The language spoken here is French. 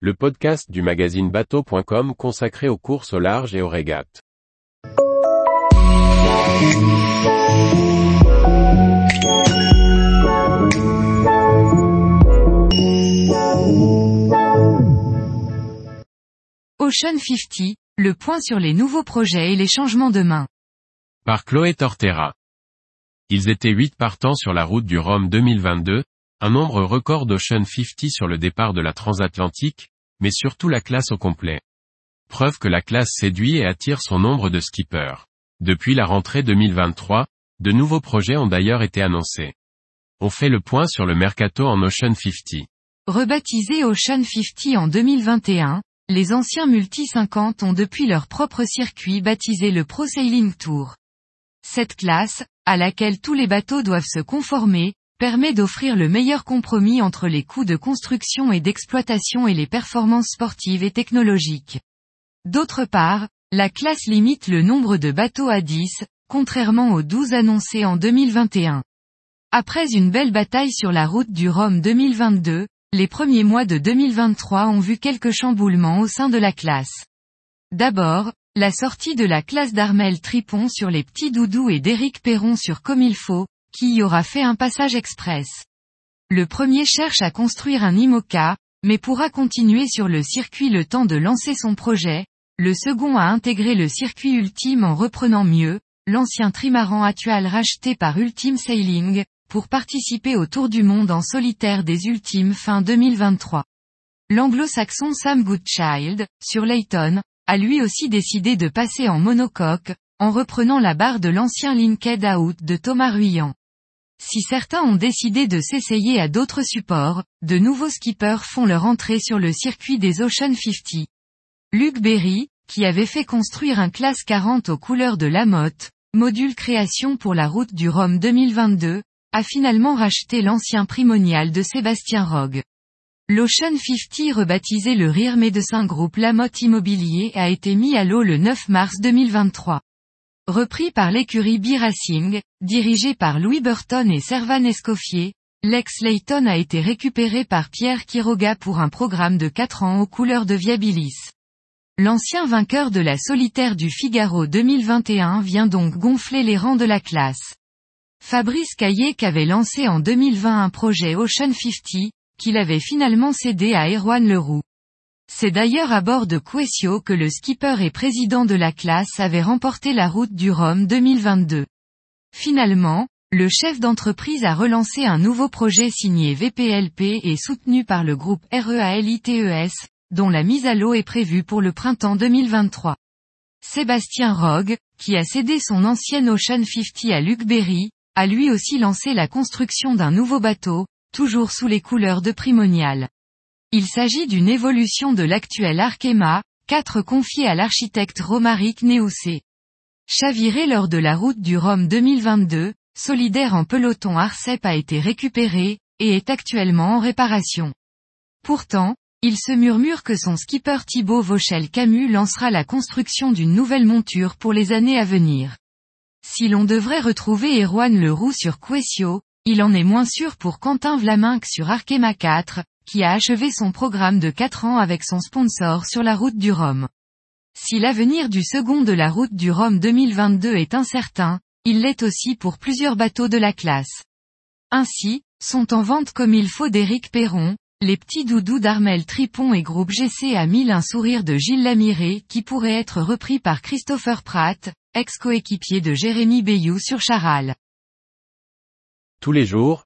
le podcast du magazine bateau.com consacré aux courses au large et aux régates. Ocean 50, le point sur les nouveaux projets et les changements de main. Par Chloé Tortera. Ils étaient 8 partants sur la route du Rhum 2022, un nombre record d'Ocean 50 sur le départ de la transatlantique, mais surtout la classe au complet. Preuve que la classe séduit et attire son nombre de skippers. Depuis la rentrée 2023, de nouveaux projets ont d'ailleurs été annoncés. On fait le point sur le mercato en Ocean 50. Rebaptisé Ocean 50 en 2021, les anciens Multi 50 ont depuis leur propre circuit baptisé le Pro Sailing Tour. Cette classe, à laquelle tous les bateaux doivent se conformer, permet d'offrir le meilleur compromis entre les coûts de construction et d'exploitation et les performances sportives et technologiques. D'autre part, la classe limite le nombre de bateaux à 10, contrairement aux 12 annoncés en 2021. Après une belle bataille sur la route du Rhum 2022, les premiers mois de 2023 ont vu quelques chamboulements au sein de la classe. D'abord, la sortie de la classe d'Armel Tripon sur les petits doudous et d'Éric Perron sur Comme il faut, qui y aura fait un passage express. Le premier cherche à construire un IMOCA, mais pourra continuer sur le circuit le temps de lancer son projet, le second a intégré le circuit ultime en reprenant mieux, l'ancien trimaran actuel racheté par Ultime Sailing, pour participer au Tour du Monde en solitaire des Ultimes fin 2023. L'anglo-saxon Sam Goodchild, sur Layton, a lui aussi décidé de passer en monocoque, en reprenant la barre de l'ancien Linked Out de Thomas Ruyant. Si certains ont décidé de s'essayer à d'autres supports, de nouveaux skippers font leur entrée sur le circuit des Ocean 50. Luc Berry, qui avait fait construire un classe 40 aux couleurs de la motte, module création pour la route du Rhum 2022, a finalement racheté l'ancien primonial de Sébastien Rogue. L'Ocean 50 rebaptisé le Rire Médecin Groupe Lamotte Immobilier a été mis à l'eau le 9 mars 2023. Repris par l'écurie B-Racing, dirigé par Louis Burton et Servan Escoffier, Lex Layton a été récupéré par Pierre Quiroga pour un programme de 4 ans aux couleurs de Viabilis. L'ancien vainqueur de la solitaire du Figaro 2021 vient donc gonfler les rangs de la classe. Fabrice Caillé avait lancé en 2020 un projet Ocean 50, qu'il avait finalement cédé à Erwan Leroux. C'est d'ailleurs à bord de Quessio que le skipper et président de la classe avait remporté la route du Rhum 2022. Finalement, le chef d'entreprise a relancé un nouveau projet signé VPLP et soutenu par le groupe REALITES, dont la mise à l'eau est prévue pour le printemps 2023. Sébastien Rogue, qui a cédé son ancienne Ocean 50 à Luc Berry, a lui aussi lancé la construction d'un nouveau bateau, toujours sous les couleurs de Primonial. Il s'agit d'une évolution de l'actuel Arkema, 4 confié à l'architecte Romaric Néoussé. Chaviré lors de la route du Rhum 2022, solidaire en peloton Arcep a été récupéré, et est actuellement en réparation. Pourtant, il se murmure que son skipper Thibaut Vauchel Camus lancera la construction d'une nouvelle monture pour les années à venir. Si l'on devrait retrouver Erwan Leroux sur Quessio, il en est moins sûr pour Quentin Vlaminck sur Arkema 4, qui a achevé son programme de 4 ans avec son sponsor sur la route du Rhum. Si l'avenir du second de la route du Rhum 2022 est incertain, il l'est aussi pour plusieurs bateaux de la classe. Ainsi, sont en vente comme il faut d'Éric Perron, les petits doudous d'Armel Tripon et groupe GC a mis un sourire de Gilles Lamiré qui pourrait être repris par Christopher Pratt, ex-coéquipier de Jérémy Bayou sur Charal. Tous les jours,